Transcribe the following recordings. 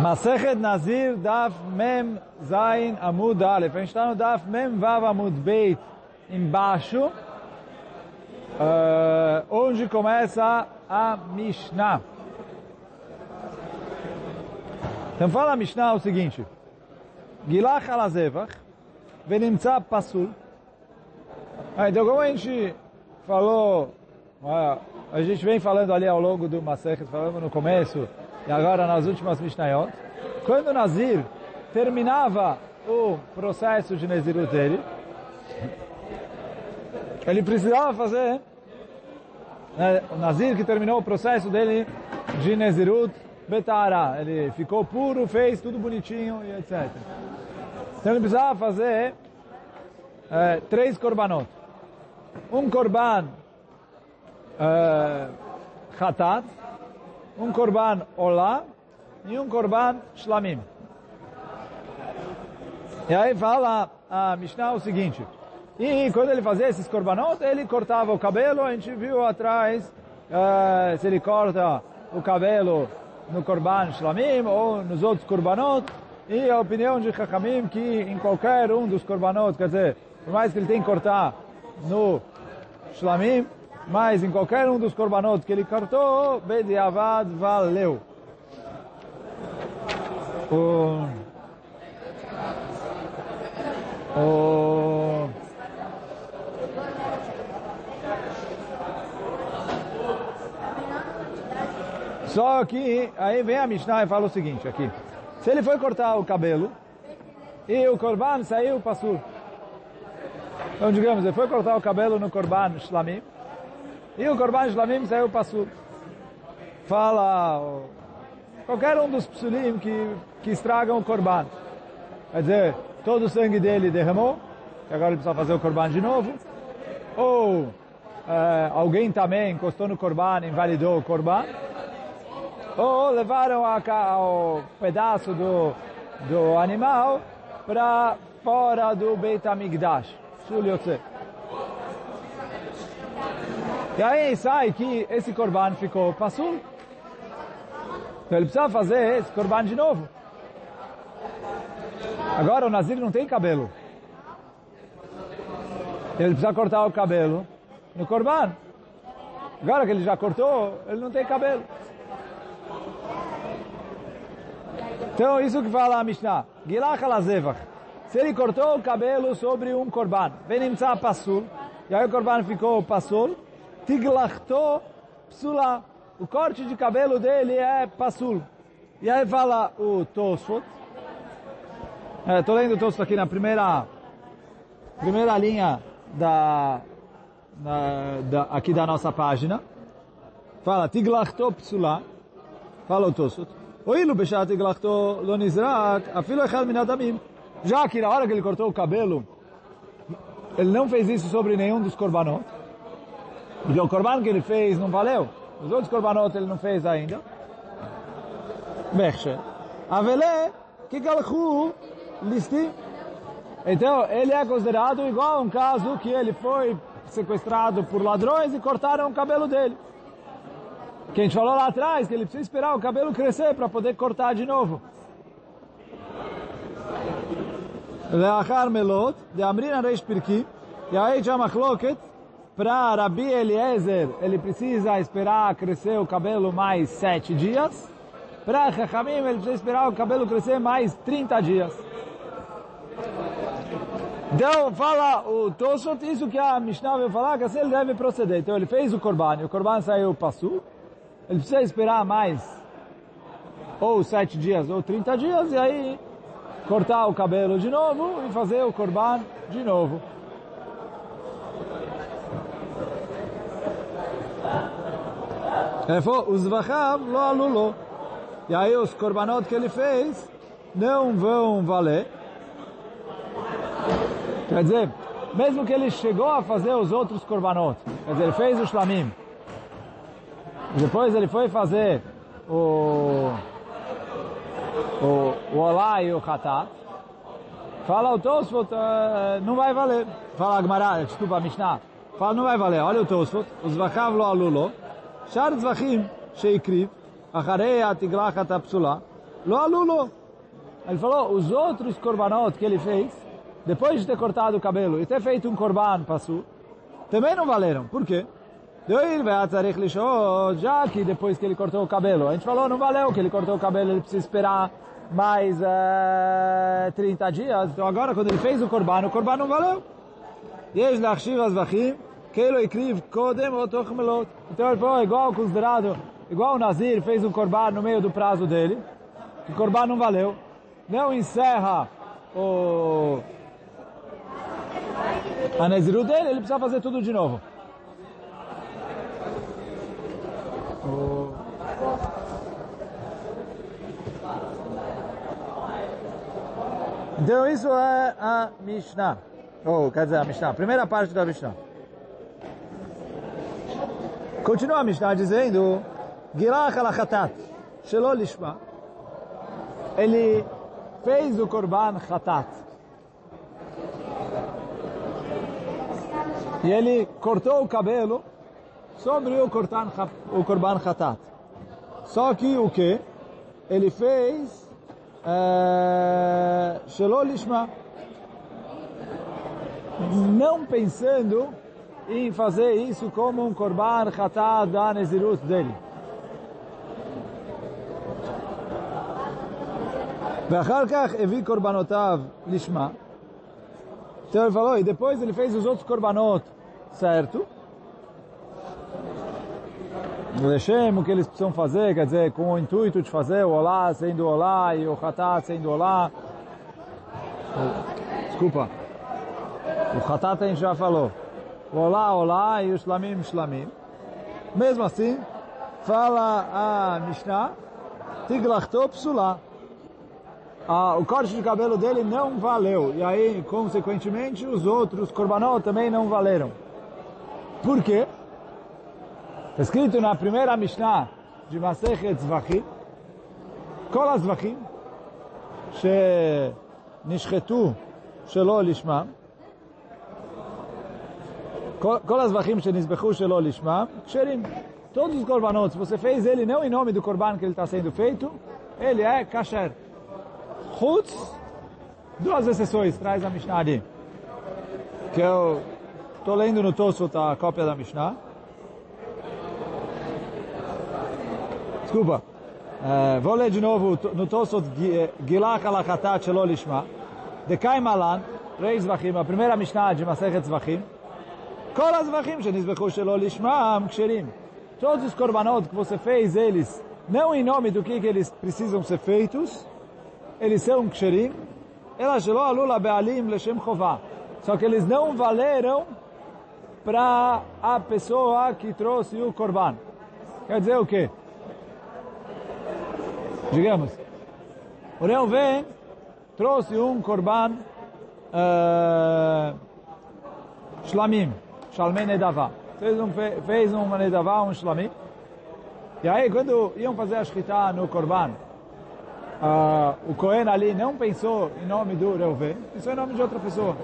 Masechet Nazir Daf Mem Zain Amud Aleph. A gente está no Daf Mem Vav Amud Beit embaixo, uh, onde começa a Mishnah. Então fala a Mishnah o seguinte. Gilach alazevach, venimtza pasul. Ah, então como a gente falou, a gente vem falando ali ao longo do Masechet, falamos no começo, e agora nas últimas Mishnayot, quando Nazir terminava o processo de Nezirut dele, ele precisava fazer, né, o Nazir que terminou o processo dele de Nezirut Betara, ele ficou puro, fez tudo bonitinho e etc. Então ele precisava fazer é, três korbanot. Um korban é, khatat, um korban olá e um korban shlamim. E aí fala a Mishnah o seguinte, e quando ele fazia esses korbanot, ele cortava o cabelo, a gente viu atrás, uh, se ele corta o cabelo no korban shlamim ou nos outros korbanot, e a opinião de Chachamim que em qualquer um dos korbanot, quer dizer, por mais que ele tenha que cortar no shlamim, mas em qualquer um dos korbanot que ele cortou, Bediavad valeu. O, o, só que aí vem a Mishnah e fala o seguinte aqui. Se ele foi cortar o cabelo e o korban saiu passur. Então digamos, ele foi cortar o cabelo no korban shlamim e o Korban Shlamim saiu passur. Fala qualquer um dos psulim que, que estragam o Korban. Quer dizer, todo o sangue dele derramou, e agora ele precisa fazer o Korban de novo. Ou é, alguém também encostou no Korban, invalidou o Korban. Ou levaram a, o pedaço do, do animal para fora do Beit HaMikdash. Yotzeh. E aí sai que esse corban ficou passul. Então ele precisa fazer esse corban de novo. Agora o Nazir não tem cabelo. Ele precisa cortar o cabelo no corban. Agora que ele já cortou, ele não tem cabelo. Então isso que fala a Mishnah. Gilach alazevach. Se ele cortou o cabelo sobre um corban, venimtza passul, e aí o corban ficou passul, tiglachto psula. O corte de cabelo dele é pasul. E aí fala o Tosfot. Estou é, lendo o Tosfot aqui na primeira, primeira linha da, da, aqui da nossa página. Fala, tiglachto psula. Fala o Tosfot. Oilu beshat tiglachto lonizrak afilo echad minadamim. Já que na hora que ele cortou o cabelo, ele não fez isso sobre nenhum dos korbanot. Porque o korban que ele fez não valeu. Os outros korbanot ele não fez ainda. Mechshe. Avele, que galchu, listi. Então, ele é considerado igual a um caso que ele foi sequestrado por ladrões e cortaram o cabelo dele. Que a gente falou lá atrás, que ele precisa esperar o cabelo crescer para poder cortar de novo. De amrin reish pirki, e aí já machloket, para Rabi Eliezer, ele precisa esperar crescer o cabelo mais sete dias. Para Chachamim, ele precisa esperar o cabelo crescer mais 30 dias. Então, fala o Toshot, isso que a Mishnah veio falar, que assim ele deve proceder. Então, ele fez o Korban, e o Korban saiu passo. Ele precisa esperar mais ou sete dias ou 30 dias, e aí cortar o cabelo de novo e fazer o Korban de novo. Os vachav lo alulo. E aí os korbanot que ele fez não vão valer. Quer dizer, mesmo que ele chegou a fazer os outros korbanot, quer dizer, ele fez o shlamim, depois ele foi fazer o o, o olá e o khatat, fala o Tosfot, uh, não vai valer. Fala a Gemara, desculpa, a Mishnah, fala não vai valer. Olha o Tosfot, os vachav lo alulo, שאר טווחים שהקריב, אחרי התגלחת הפסולה, Lo alulo. Ele falou, os outros korbanot que ele fez, depois de ter cortado o cabelo e ter feito um korban passo, também não valeram. Por quê? Já que depois que ele cortou o cabelo, a gente falou, não valeu que ele cortou o cabelo, ele precisa esperar mais uh, eh, 30 dias. Então agora, quando ele fez o korban, o korban não valeu. então ele falou, igual considerado, igual o Nazir fez um korban no meio do prazo dele, o korban não valeu, não encerra o a Nezirut dele, ele precisa fazer tudo de novo. Então isso é a Mishnah. Ou, oh, quer dizer, a Mishnah. Primeira parte da Mishnah. Continua a Mishnah dizendo Gilach al-Khatat Shelo Ele fez o Korban Khatat. E ele cortou o cabelo sobre o, o Korban Khatat. Só que o que? Ele fez Shelo Lishma não pensando em fazer isso como um Korban Khatat da Nezirut dele. ואחר כך הביא קורבנותיו לשמה. Então ele falou, e depois ele fez os outros korbanot, certo? Lechem, o que eles precisam fazer, quer dizer, com o intuito de fazer o olá sendo olá e o hatat sendo olá. Desculpa. O hatat a gente já falou. O olá, olá e o shlamim, shlamim. Mesmo assim, fala a Mishnah, tiglachto psulá. Ah, o corte de cabelo dele não valeu. E aí, consequentemente, os outros korbanot também não valeram. Por quê? Está escrito na primeira Mishnah de Masechet Zvachim, כל הזבחים שנשחטו שלא לשמם, כל הזבחים שנזבחו שלא לשמם, כשרים. Todos os korbanot, se você fez ele não em nome do korban que ele está sendo feito, ele é kasher. Chutz, duas exceções, traz a Mishnah ali. Que eu estou lendo no Tosfot a cópia da Mishnah. Desculpa. Uh, vou ler de novo no Tosfot Gilach alachatat shelo lishma. Dekai malan, reis zvachim, a primeira Mishnah de Masechet zvachim. Todos os korbanot que você fez, eles, não em nome do que, que eles precisam ser feitos, eles são ksherim. Be'alim. Só que eles não valeram para a pessoa que trouxe o korban. Quer dizer o quê? Digamos, o Reuven trouxe um korban uh, shlamim, shalmei nedavá. Fez um, fez um nedavá, um shlamim. E aí, quando iam fazer a shkita no korban, uh, o Cohen ali não pensou em nome do Reuven, pensou em nome de outra pessoa.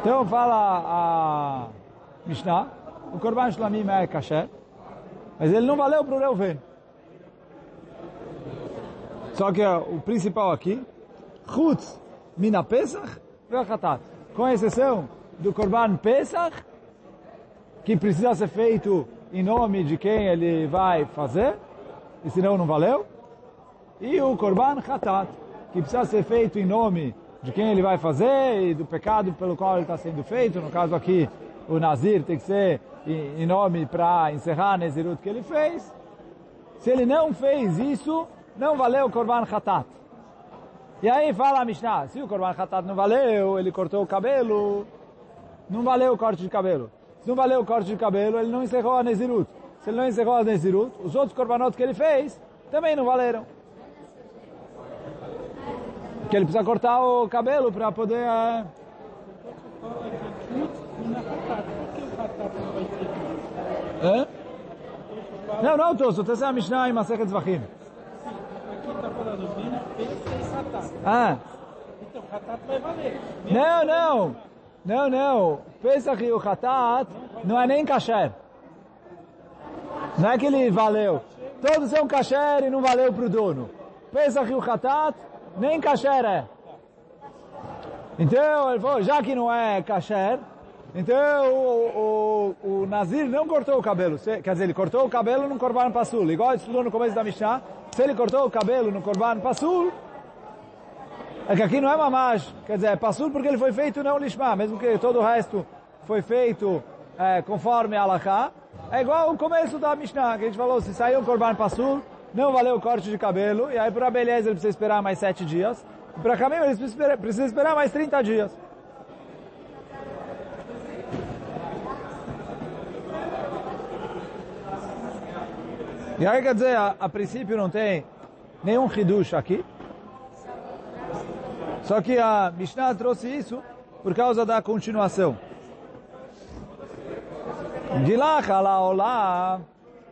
Então fala a Mishnah, o Korban Shlamim é kasher, mas ele não valeu para o Reuven. Só que o principal aqui, Chutz Mina Pesach Ve'achatat. Com exceção do Korban Pesach, que precisa ser feito em nome de quem ele vai fazer, e senão não valeu. E o Korban Chatat, que precisa ser feito em nome de quem ele vai fazer e do pecado pelo qual ele está sendo feito. No caso aqui, o Nazir tem que ser em nome para encerrar a Nezirut que ele fez. Se ele não fez isso, não valeu o Korban Khatat. E aí fala a Mishnah, se o Korban Khatat não valeu, ele cortou o cabelo, não valeu o corte de cabelo. Se não valeu o corte de cabelo, ele não encerrou a Nezirut. Se ele não encerrou a Nezirut, os outros Korbanot que ele fez também não valeram que ele precisa cortar o cabelo para poder... É... É? Não, não, Tosso, essa é a Mishnah em Masechet Zvachim. Ah. Então, Hatat vai valer. Não, não. Não, não. Pesach e o Hatat não é nem kasher. Não é que ele valeu. todos são kasher e não valeu para o dono. Pensa que o Hatat nem kasher é. Então, ele falou, já que não é kasher, então o, o, o Nazir não cortou o cabelo. Quer dizer, ele cortou o cabelo no Korban Passul. Igual ele estudou no começo da Mishnah, se ele cortou o cabelo no Korban Passul, é que aqui não é mamaj. Quer dizer, é Passul porque ele foi feito não lishma, mesmo que todo o resto foi feito é, conforme a Alaká. É igual o começo da Mishnah, que a gente falou, se saiu um Korban Passul, não valeu o corte de cabelo, e aí para beleza ele precisa esperar mais sete dias. E para caminho ele precisa precisa esperar mais 30 dias. E aí quer dizer, a, a princípio não tem nenhum hidush aqui. Só que a Mishnah trouxe isso por causa da continuação. De lá, halá, olá,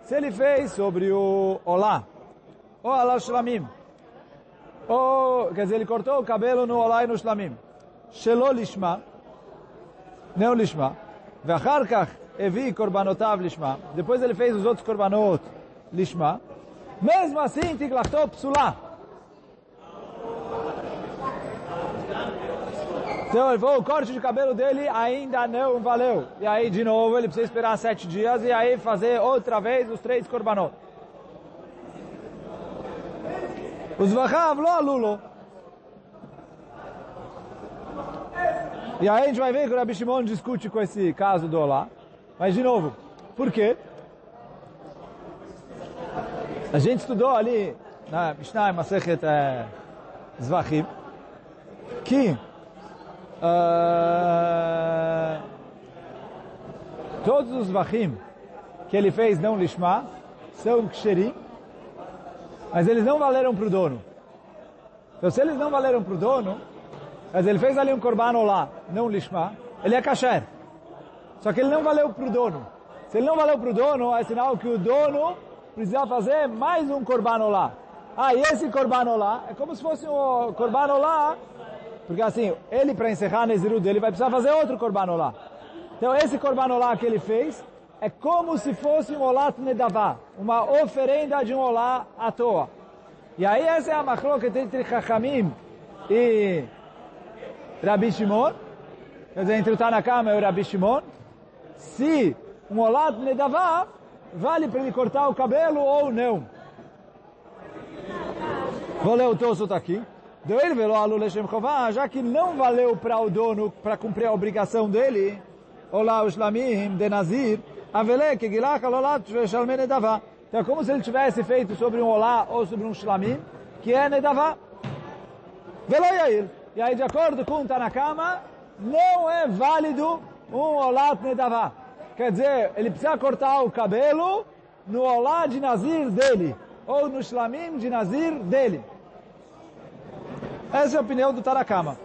se ele fez sobre o olá, ou alá shlamim, ou, quer dizer, ele cortou o cabelo no olá e no shlamim, Shelo lishma, não lishma, vacharkach evi korbanotav lishma, depois ele fez os outros korbanot lishma, mesmo assim, tiglachto psulá, Então ele falou, o corte de cabelo dele ainda não valeu. E aí, de novo, ele precisa esperar sete dias e aí fazer outra vez os três korbanot. Os vachav lo alulo. E aí a gente vai ver que o Rabi Shimon discute com esse caso do Olá. Mas, de novo, por quê? A gente estudou ali na Mishnah Masechet é, Zvachim que uh, todos os Zvachim que ele fez não lishma são ksherim, mas eles não valeram para o dono. Então se eles não valeram para o dono, mas ele fez ali um korban lá, não lishma, ele é kasher. Só que ele não valeu para o dono. Se ele não valeu para o dono, é sinal que o dono precisa fazer mais um korban olá. Ah, e esse korban olá é como se fosse um korban olá, porque assim, ele para encerrar a Nezirut dele vai precisar fazer outro korban olá. Então esse korban olá que ele fez é como se fosse um olat nedavá, uma oferenda de um olá à toa. E aí essa é a machloket entre Chachamim e Rabi Shimon, quer dizer, entre o Tanakama e o Rabi Shimon, se um olat nedavá vale para ele cortar o cabelo ou não. Vou ler o Tosot aqui. Deu ele velo leshem chová, já que não valeu para o dono para cumprir a obrigação dele, olá os lamim de nazir, avele que gilach alolat shalme nedavá. Então é como se ele tivesse feito sobre um olá ou sobre um shlamim, que é nedavá. Velo yair. E aí, de acordo com o Tanakama, não é válido um olat nedavá. Quer dizer, ele precisa cortar o cabelo no olá de Nazir dele, ou no shlamim de Nazir dele. Essa é a opinião do Tarakama.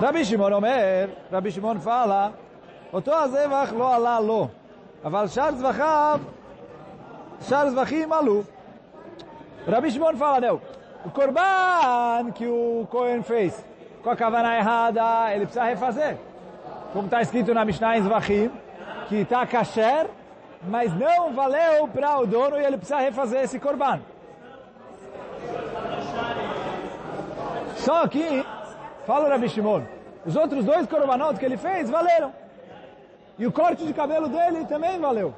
Rabi Shimon Omer, Rabi Shimon fala, אותו הזבח לא עלה לו, אבל שאר זבחיו, שאר זבחים עלו. Rabi Shimon fala, não, o korban que o Cohen fez, com a kavana errada, ele precisa refazer como está escrito na Mishnah em Zvachim, que está kasher, mas não valeu para o dono e ele precisa refazer esse korban. Só que, fala Rabi Shimon, os outros dois korbanot que ele fez valeram. E o corte de cabelo dele também valeu.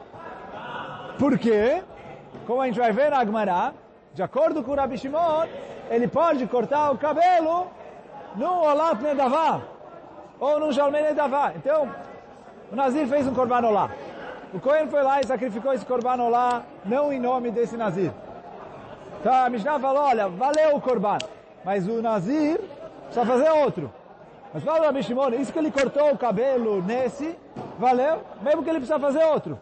Por quê? Como a gente vai ver na Agmará, de acordo com o Rabi Shimon, ele pode cortar o cabelo no Olat Nedavah ou num Jalmei Davá. Então, o Nazir fez um Korban Olá. O Cohen foi lá e sacrificou esse Korban Olá, não em nome desse Nazir. Então a Mishnah falou, olha, valeu o Korban, mas o Nazir precisa fazer outro. Mas fala Rabi Shimon, isso que ele cortou o cabelo nesse, valeu, mesmo que ele precisa fazer outro.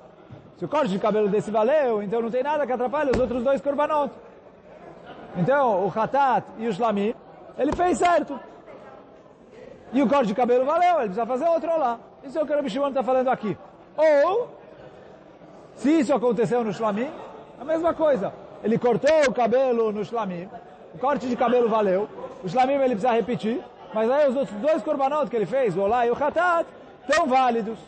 Se o corte de cabelo desse valeu, então não tem nada que atrapalhe os outros dois Korbanot. Então, o Hatat e o Shlamim, ele fez certo. E o corte de cabelo valeu, ele precisa fazer outro lá. Isso é o que o Rabi Shimon está falando aqui. Ou, se isso aconteceu no Shlamim, a mesma coisa. Ele cortou o cabelo no Shlamim, o corte de cabelo valeu, o Shlamim ele precisa repetir, mas aí os outros dois korbanot que ele fez, o Olá e o Hatat, estão válidos.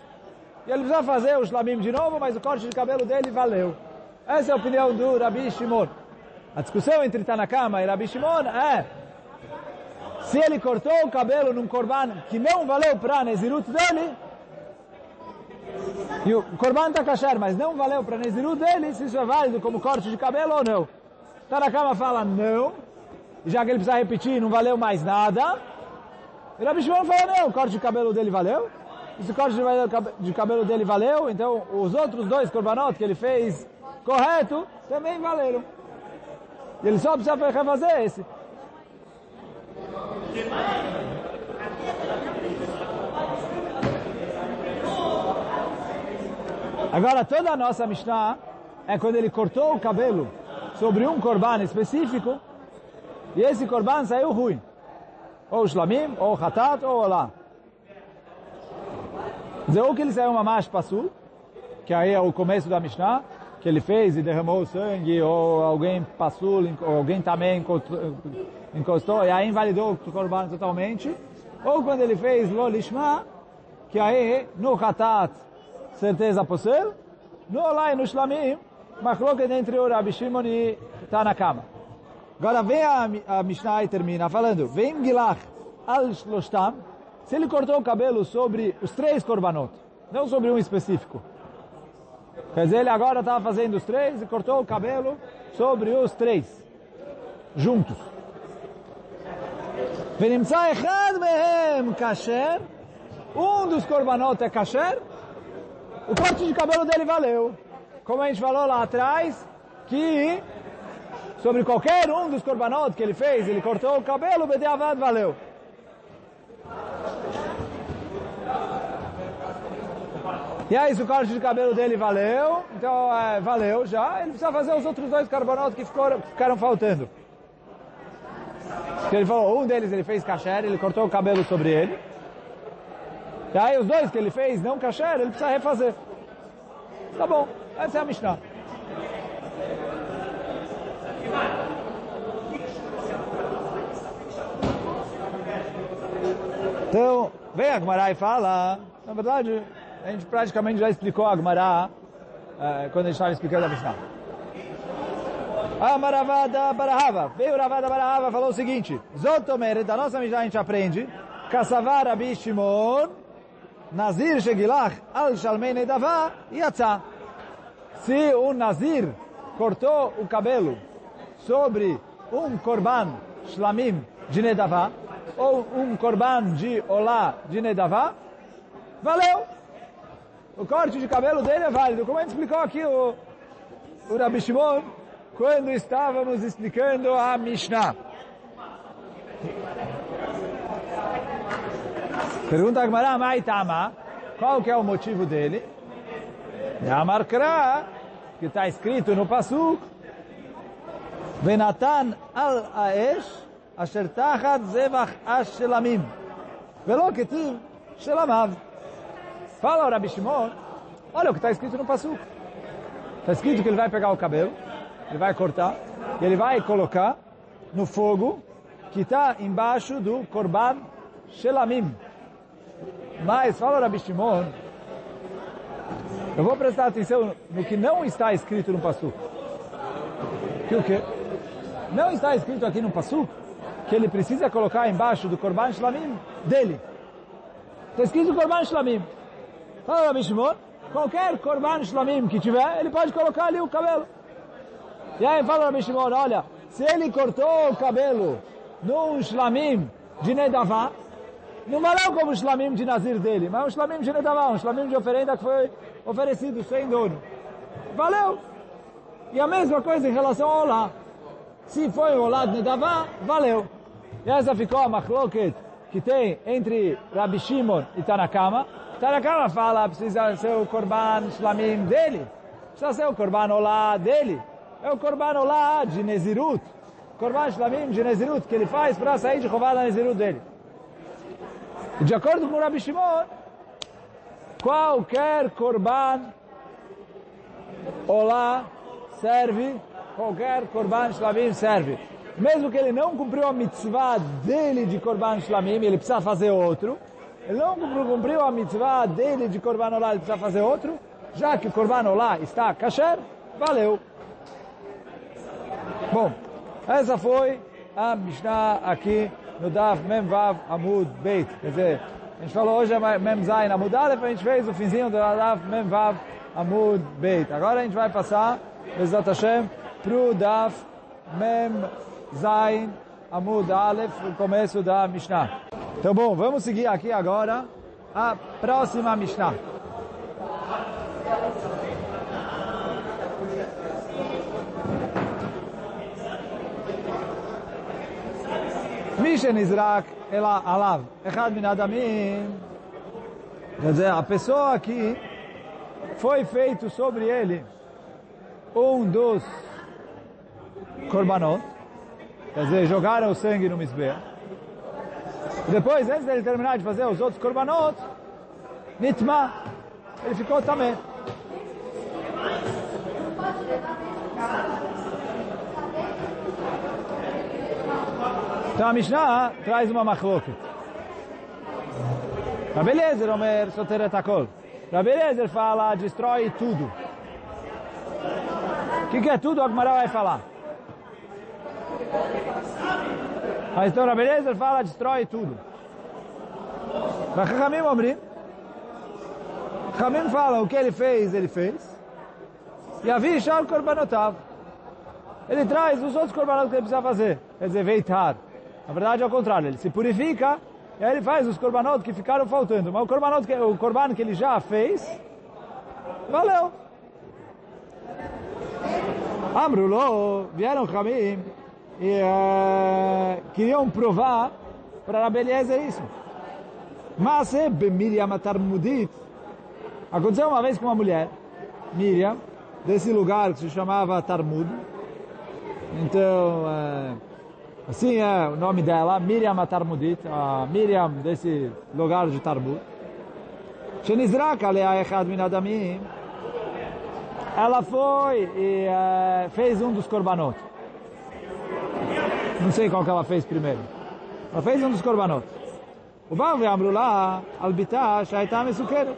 E ele precisa fazer o Shlamim de novo, mas o corte de cabelo dele valeu. Essa é a opinião do Rabi Shimon. A discussão entre Tanakama e Rabi Shimon é se ele cortou o cabelo num korban que não valeu para Nezirut dele, e o korban está kasher, mas não valeu para Nezirut dele, se isso é válido como corte de cabelo ou não. Tanakama fala não, já que ele precisa repetir, não valeu mais nada. E Rabi Shimon fala não, o corte de cabelo dele valeu. E se o corte de cabelo dele valeu, então os outros dois korbanot que ele fez correto, também valeram. E ele só precisa refazer esse. Agora, toda a nossa Mishnah é quando ele cortou o cabelo sobre um korban específico e esse korban saiu ruim. Ou shlamim, ou hatat, ou olá. Dizer, ou que ele saiu uma mash pasul, que aí é o começo da Mishnah, que ele fez e derramou sangue, ou alguém passou, ou alguém também encostou, e aí invalidou o korban totalmente, ou quando ele fez lo lishma, que aí no hatat, certeza possível, no olá e no shlamim, machloket entre o Rabi Shimon e Tanakama. Agora vem a, a Mishnah e termina falando, vem gilach al shloshtam, se ele cortou o cabelo sobre os três korbanot, não sobre um específico, Quer dizer, ele agora estava fazendo os três e cortou o cabelo sobre os três, juntos. ונמצא אחד מהם kasher, um dos korbanot é kasher, o corte de cabelo dele valeu. Como a gente falou lá atrás, que sobre qualquer um dos korbanot que ele fez, ele cortou o cabelo, o Bediavad valeu. E aí, se o corte de cabelo dele valeu, então é, valeu já, ele precisa fazer os outros dois carbonatos que ficaram, ficaram faltando. Ele falou, um deles ele fez kasher, ele cortou o cabelo sobre ele. E aí os dois que ele fez não kasher, ele precisa refazer. Tá bom, essa é a Mishnah. Então, vem a Gmará e fala, na verdade, a gente praticamente já explicou a Gemara uh, quando a gente estava explicando a Mishnah. A Maravada Barahava. Veio Ravada Barahava falou o seguinte. Zotomer, da nossa Mishnah a gente aprende. Kassavar Rabi Shimon. Nazir Shegilach Al Shalmei Nedavá Yatzá. Se o Nazir cortou o cabelo sobre um korban shlamim de Nedavá, ou um korban de olá de Nedavá, valeu! o corte de cabelo dele é válido. Como a gente explicou aqui o, o Rabi Shimon, quando estávamos explicando a Mishnah. Pergunta a Gemara, Maitama, qual que é o motivo dele? Yamar Kra, que está escrito no Pasuk, Venatan al Aesh, asher tachat zevach ash shelamim, velo ketiv shelamav. Fala o Rabi Shimon, olha o que está escrito no Pasuk. Está escrito que ele vai pegar o cabelo, ele vai cortar, e ele vai colocar no fogo que está embaixo do Korban Shelamim. Mas, fala o Rabi Shimon, eu vou prestar atenção no que não está escrito no Pasuk. Que o quê? Não está escrito aqui no Pasuk que ele precisa colocar embaixo do Korban Shlamim dele. Está escrito Korban Shlamim. Fala Rabi qualquer korban shlamim que tiver, ele pode colocar ali o cabelo. E aí fala Rabi olha, se ele cortou o cabelo num shlamim de Nedavá, não valeu como shlamim de Nazir dele, mas um shlamim de Nedavá, um shlamim de oferenda que foi oferecido sem dono. Valeu! E a mesma coisa em relação ao olá. Se foi o olá de Nedavá, valeu. E essa ficou a machloket que tem entre Rabi Shimon e Tanakama, Tanakama fala, precisa ser o Korban Shlamim dele, precisa ser o Korban Olá dele, é o Korban Olá de Nezirut, Korban Shlamim de Nezirut, que ele faz para sair de roubada Nezirut dele. E de acordo com Rabi Shimon, qualquer Korban Olá serve, qualquer Korban Shlamim serve. Mesmo que ele não cumpriu a mitzvah dele de Korban Shlamim, ele precisa fazer outro, ele não cumpriu a mitzvah dele de Korban Olá, ele precisa fazer outro, já que o Korban Olá está kasher, valeu. Bom, essa foi a Mishnah aqui no Daf Mem Vav Amud Beit. Quer dizer, a gente falou hoje é Mem Zayin Amud Aleph, a gente fez o finzinho do Daf Mem Vav Amud Beit. Agora a gente vai passar, Bezat Hashem, pro Daf Mem Zayin Amud Aleph, o começo da Mishnah. Então, bom, vamos seguir aqui agora a próxima Mishnah. מי שנזרק אלא עליו אחד מן הדמים, quer dizer, a pessoa que foi feito sobre ele um dos korbanot, quer dizer, jogaram o sangue no misbeah, depois, antes dele terminar de fazer os outros korbanot, nitma, ele ficou também. Então a Mishnah traz uma machloket. Rabbi Eliezer Omer Soteret Akol. Eliezer fala, destrói tudo. O que, que é tudo? A Gemara vai falar. Mas então Rabbi Eliezer fala, destrói tudo. Mas Chachamim Omrim. Chachamim fala, o que ele fez, ele fez. E a Vishal Korbanotav. Ele traz os outros korbanot que ele precisa fazer. Quer dizer, veitar. Na verdade é o contrário, ele se purifica e aí ele faz os korbanot que ficaram faltando. Mas o korbanot que, o que ele já fez, valeu. Amrulo, vieram Hamim e uh, queriam provar para a beleza isso. Mas é Miriam Tarmudit. Aconteceu uma vez com uma mulher, Miriam, desse lugar que se chamava Tarmud. Então, uh, Assim é o nome dela, Miriam Tarmudit, a Miriam desse lugar de Tarmud. Shenizrak alea echad min adamim. Ela foi e uh, fez um dos korbanot. Não sei qual que ela fez primeiro. Ela fez um dos korbanot. O Baal veio lá, albita, shaitam e suqueiro.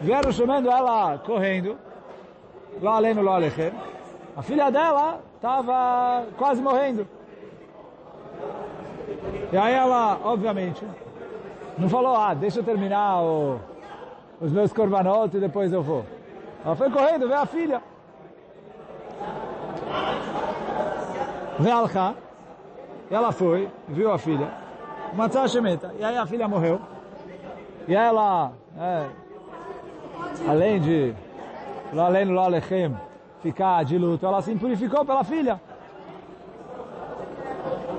Vieram chamando ela correndo, lá além no Lolechem. A filha dela estava quase morrendo. E aí ela, obviamente, não falou, ah, deixa eu terminar o, os meus korbanot e depois eu vou. Ela foi correndo, vê a filha. Vê Alcha. E ela foi, viu a filha. Matzah Shemeta. E aí a filha morreu. E ela, é, além de, além do Alechem, ficar de luto, ela se purificou pela filha.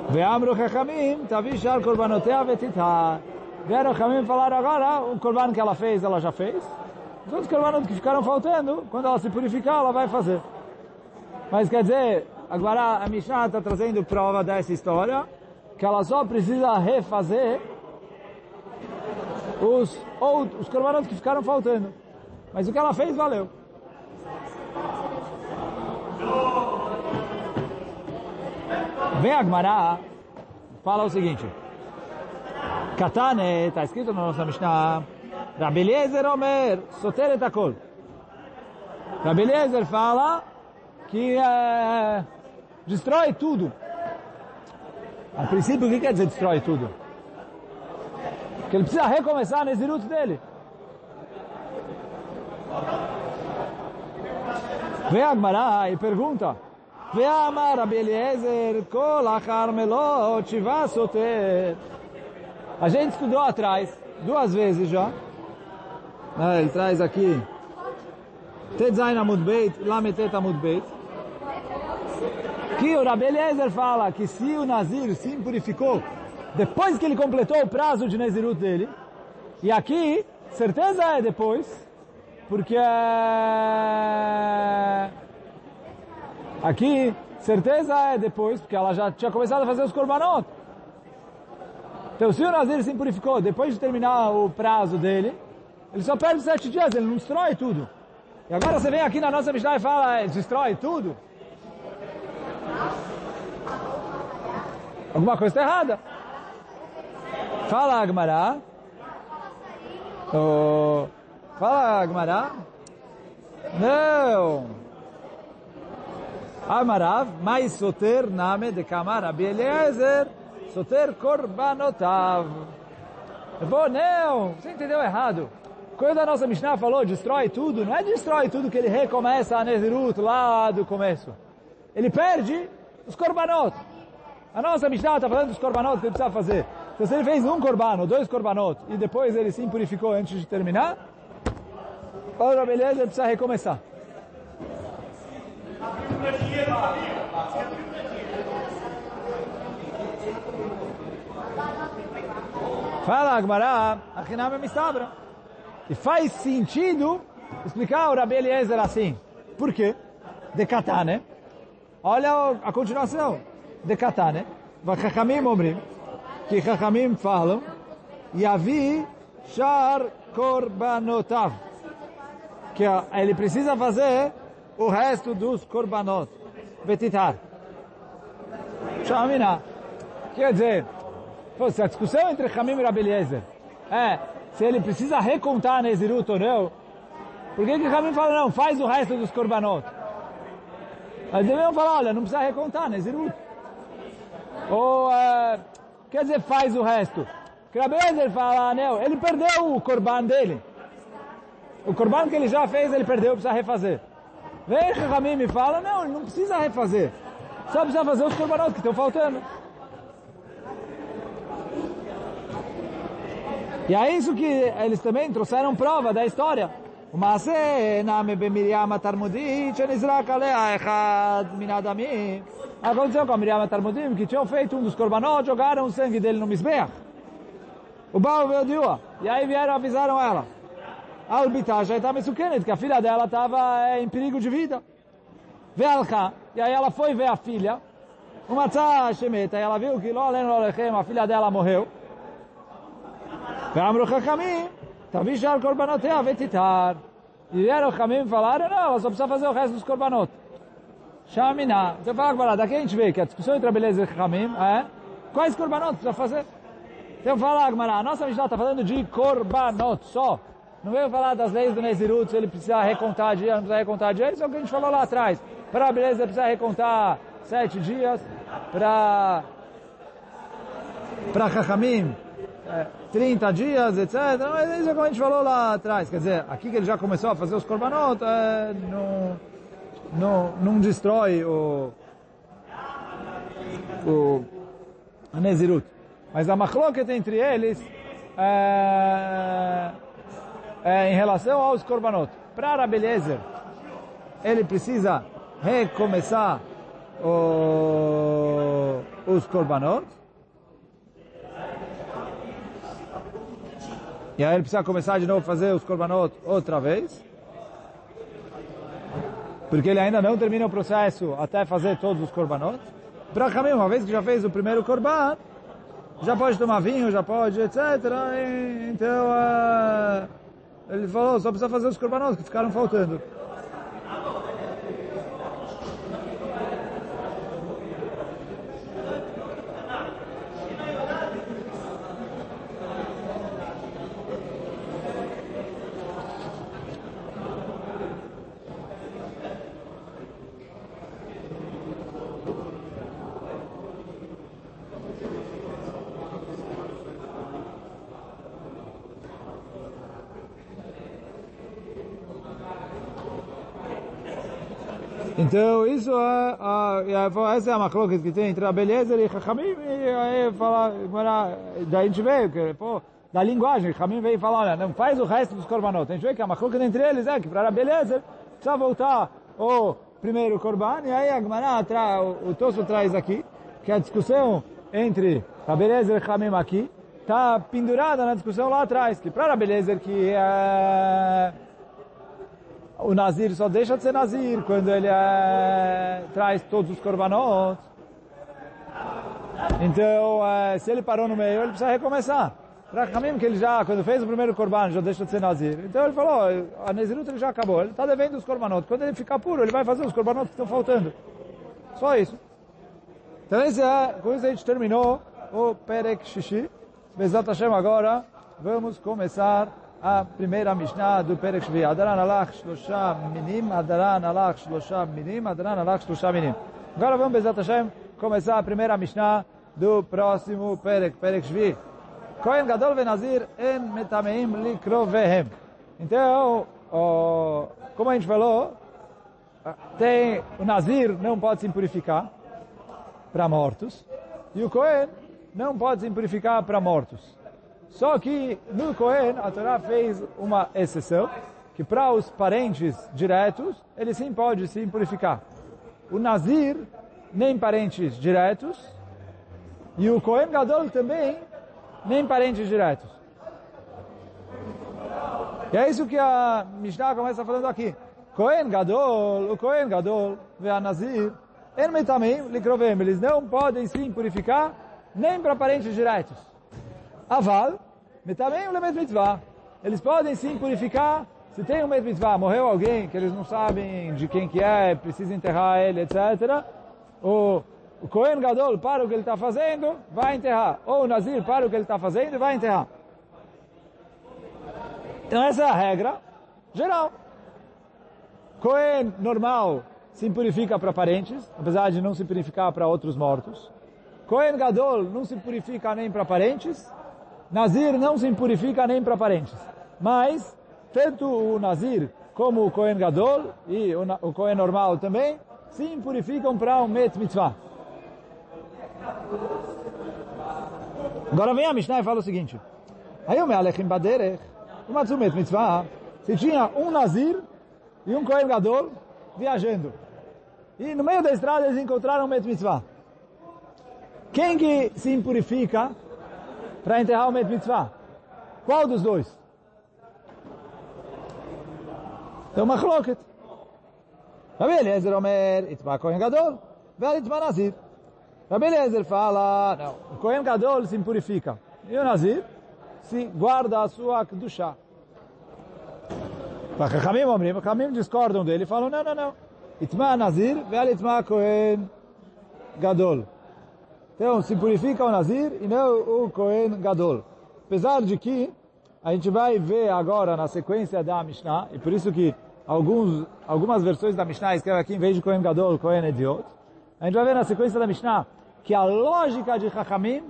Ve'amru chachamim, tavi shar korbanotea vetitha. Vieram Chamim falaram agora, o korban que ela fez, ela já fez. Os outros korbanos que ficaram faltando, quando ela se purificar, ela vai fazer. Mas quer dizer, agora a Mishnah está trazendo prova dessa história, que ela só precisa refazer os, outros, os korbanos que ficaram faltando. Mas o que ela fez, valeu. Vem a Gemara, fala o seguinte. Katane, está escrito na nossa Mishnah, Rabbi Eliezer Omer, soter et akol. Rabbi Eliezer fala que é, destrói tudo. A princípio, o que quer dizer destrói tudo? Que ele precisa recomeçar nesse Nezirut dele. Vem a Gemara e pergunta, ואמר רבי אליעזר, כל החרמלות שבעה סותר. A gente estudou atrás, duas vezes já. É, ele traz aqui. Tetzain Amud Beit, Lametet Amud Beit. Que o Rabi Eliezer fala que se o Nazir se purificou depois que ele completou o prazo de Nezirut dele, e aqui, certeza é depois, porque Aqui, certeza é depois, porque ela já tinha começado a fazer os korbanot. Então, se o Nazir se purificou depois de terminar o prazo dele, ele só perde sete dias, ele não destrói tudo. E agora você vem aqui na nossa Mishnah e fala, é, destrói tudo? Alguma coisa está errada. Fala, Agmará. Oh, fala, Agmará. Não. Amarav, mais soter name de Kamar Rabi Eliezer, soter korbanotav. Bom, não, você entendeu errado. Quando a nossa Mishnah falou destrói tudo, não é destrói tudo que ele recomeça a Nezirut lá do começo. Ele perde os korbanot. A nossa Mishnah está falando dos korbanot que ele precisa fazer. Então se ele fez um korban dois korbanot e depois ele se purificou antes de terminar, agora beleza, ele precisa recomeçar. Fala Agmará, Achinam é Mistabra. E faz sentido explicar o Rabi Eliezer assim. Por quê? De Katane. Olha a continuação. De Katane. Vachachamim omrim. Que Chachamim falam. Yavi shar korbanotav. Que ele precisa fazer o resto dos korbanot. Betitar. Shamina. Quer dizer, a discussão entre Chamim e Rabi Eliezer é se ele precisa recontar Nezirut ou não, por que que fala, não, faz o resto dos korbanot? Eles deveriam falar, olha, não precisa recontar Nezirut. Ou, uh, quer dizer, faz o resto. Krabezer fala, não, ele perdeu o korban dele. O korban que ele já fez, ele perdeu, precisa refazer. Vem Ramim me fala, não, ele não precisa refazer. Só precisa fazer os korbanot que estão faltando. E é isso que eles também trouxeram prova da história. ומעשה נעמה במרים התלמודית שנזרק עליה אחד מן האדמים. Aconteceu com a Miriam Talmudim, que tinham feito um dos corbanó, jogaram o sangue dele no Mizbeach. O Baal veio de Ua. E aí vieram avisaram ela. A arbitragem estava suquenet, que a filha dela estava é, em perigo de vida. Velka. E aí ela foi ver a filha. Uma tachemeta. E ela viu que Lolen Lolechem, a filha dela morreu. Vamru o corbanote a vetitar E vieram o Chamim e falaram, não, ela só precisa fazer o resto dos corbanotes. Shamina. Então fala agora, daqui a gente vê que a discussão entre a beleza e Hamim é quais korbanot precisa fazer. Então fala Agmará, a nossa Mishnah está falando de korbanot só. Não veio falar das leis do Nezirut, se ele precisa recontar dias, não precisa recontar dias, isso é o que a gente falou lá atrás. Para a beleza precisa recontar sete dias, para para Chachamim 30 dias, etc. Mas isso é como a gente falou lá atrás. Quer dizer, aqui que ele já começou a fazer os korbanot, é, não, não, não destrói o, o a Nezirut. Mas a machloket entre eles é, é em relação aos korbanot. Para Rabeliezer, ele precisa recomeçar o, os korbanot, E aí ele precisa começar de novo a fazer os korbanot outra vez. Porque ele ainda não termina o processo até fazer todos os korbanot. Para Hamim, uma vez que já fez o primeiro korban, já pode tomar vinho, já pode, etc. Então, uh, ele falou, só precisa fazer os korbanot que ficaram faltando. Então, isso é, a, essa é a macroca que tem entre a beleza e Chachamim, e aí fala, daí a gente vê, que, pô, da linguagem, Chachamim veio falar, olha, não faz o resto dos korbanot. A gente vê que a macroca entre eles é que para a beleza precisa voltar o primeiro korban, e aí a Gemara, o, o Tosso traz aqui, que a discussão entre a beleza e Chachamim aqui, está pendurada na discussão lá atrás, que para a beleza que é o Nazir só deixa de ser Nazir quando ele é, traz todos os korbanot. Então, é, se ele parou no meio, ele precisa recomeçar. Para Kamim, que ele já, quando fez o primeiro korban, já deixa de ser Nazir. Então ele falou, a Nazirut ele já acabou, ele está devendo os korbanot. Quando ele ficar puro, ele vai fazer os korbanot que estão faltando. Só isso. Então esse é, com isso a gente terminou o Perek Shishi. Bezat Hashem agora, vamos começar a primeira Mishnah do Perek Shvi. Adaran alach shlosha minim, Adaran alach shlosha minim, Adaran alach shlosha minim. Agora vamos, Bezat Hashem, começar a primeira Mishnah do próximo Perek, Perek Shvi. Kohen Gadol Venazir en metameim likrovehem. Então, como a gente falou, tem o Nazir não pode se purificar para mortos e o Kohen não pode se purificar para mortos. Só que no Kohen a Torá fez uma exceção que para os parentes diretos ele sim pode se purificar. O Nazir nem parentes diretos e o Kohen Gadol também nem parentes diretos. E é isso que a Mishnah começa falando aqui. Kohen Gadol, o Kohen Gadol, ve a Nazir, eles não podem se purificar nem para parentes diretos. Aval, metamim lemet mitzvah. Eles podem sim purificar se tem um met mitzvah, morreu alguém que eles não sabem de quem que é, precisa enterrar ele, etc. O, o Kohen Gadol para o que ele está fazendo, vai enterrar. Ou o Nazir para o que ele está fazendo, vai enterrar. Então essa é a regra geral. Cohen normal se purifica para parentes, apesar de não se purificar para outros mortos. Cohen Gadol não se purifica nem para parentes. Nazir não se purifica nem para parentes. Mas, tanto o Nazir como o Cohen Gadol e o, o Cohen normal também, se purificam para o Met Mitzvah. Agora vem a Mishnah e fala o seguinte. Aí o Mealechim Baderech, o Matzumet Mitzvah, se tinha um Nazir e um Kohen Gadol viajando. E no meio da estrada eles encontraram um Met Mitzvah. Quem que se impurifica para enterrar o Met Mitzvah? Qual dos dois? Então, Machloket. Rabi Eliezer Omer, Itma Kohen Gadol, Vel Itma Nazir. Rabi Eliezer fala, não, o Kohen Gadol se impurifica. E o Nazir se guarda a sua Kedushah. Chachamim omrim, Chachamim discordam dele e falam, não, não, não. Itma Nazir, vel Itma Kohen Gadol. Então, se purifica o Nazir e não o Kohen Gadol. Apesar de que a gente vai ver agora na sequência da Mishnah, e por isso que alguns, algumas versões da Mishnah escrevem aqui, em vez de Kohen Gadol, Kohen Ediot, a gente vai ver na sequência da Mishnah que a lógica de Chachamim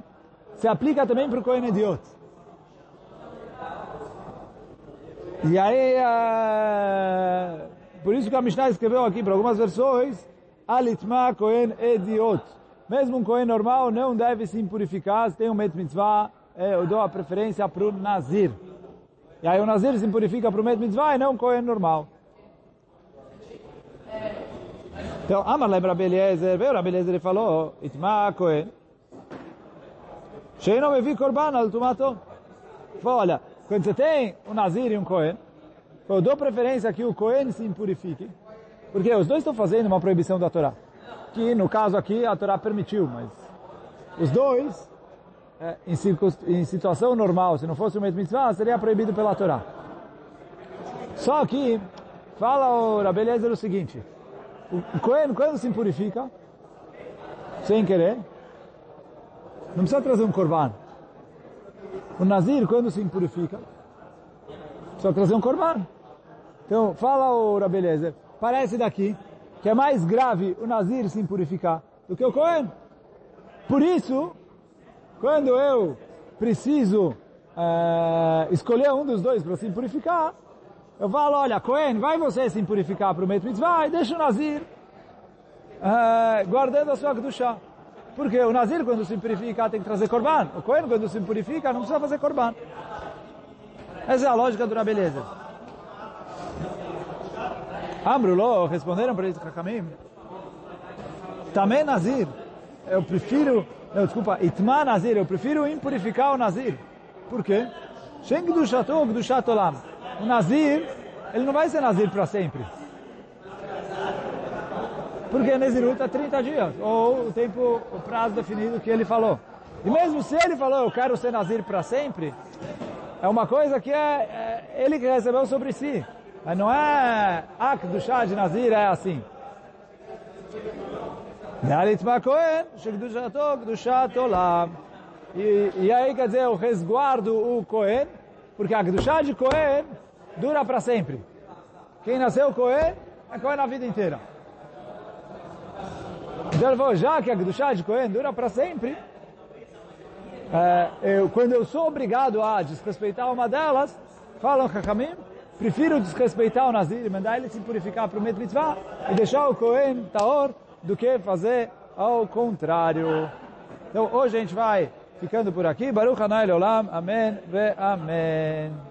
se aplica também para o Kohen Ediot. E aí, é... por isso que a Mishnah escreveu aqui, para algumas versões, Alitma Kohen Ediot. Mesmo um Kohen normal não deve se impurificar, se tem um Met Mitzvah, eu dou a preferência para o Nazir. E aí o Nazir se impurifica para o Met Mitzvah e não um Kohen normal. Então, Amar lembra Beliezer, veio Rabi Eliezer e falou, Itma Kohen, Sheino me vi korban al tumato. Olha, quando você tem um Nazir e um Kohen, eu dou preferência que o Kohen se impurifique, porque os dois estão fazendo uma proibição da Torá. Que no caso aqui a Torá permitiu, mas os dois, é, em, em, situação normal, se não fosse o mesmo mitzvah, seria proibido pela Torá. Só que, fala o Rabeliezer o seguinte, o Kohen quando se impurifica, sem querer, não precisa trazer um korban. O Nazir, quando se impurifica, precisa trazer um korban. Então, fala o Rabelezer, parece daqui que é mais grave o Nazir se impurificar do que o Cohen. Por isso, quando eu preciso é, escolher um dos dois para se impurificar, eu falo, olha, Cohen, vai você se impurificar para o Met Mitzvah e deixa o Nazir é, guardando a sua Kedushah. Porque o Nazir, quando se purifica, tem que trazer korban. O Kohen, quando se purifica, não precisa fazer korban. Essa é a lógica do Rabeleza. Amrulo, responderam para isso, Kakamim. Também Nazir. Eu prefiro, não, desculpa, Itma Nazir. Eu prefiro impurificar o Nazir. Por quê? Shen Gdushato, Gdushat Olam. O Nazir, ele não vai ser Nazir para sempre. Porque Nezirut é 30 dias, ou o tempo, o prazo definido que ele falou. E mesmo se ele falou, eu quero ser Nazir para sempre, é uma coisa que é, é, ele que recebeu sobre si. Mas não é Ak do chá de Nazir, é assim. E, e aí quer dizer, o resguardo, o Cohen, Porque a Kedushá de Cohen dura para sempre. Quem nasceu Cohen, é Cohen na vida inteira. Então já que a Kedushá de Cohen dura para sempre, é, eu, quando eu sou obrigado a desrespeitar uma delas, falam Hakamim, prefiro desrespeitar o Nazir e mandar ele se purificar para o Mitzvah e deixar o Cohen Taor do que fazer ao contrário. Então hoje a gente vai ficando por aqui. Baruch Hanai Olam. Amém ve Amém.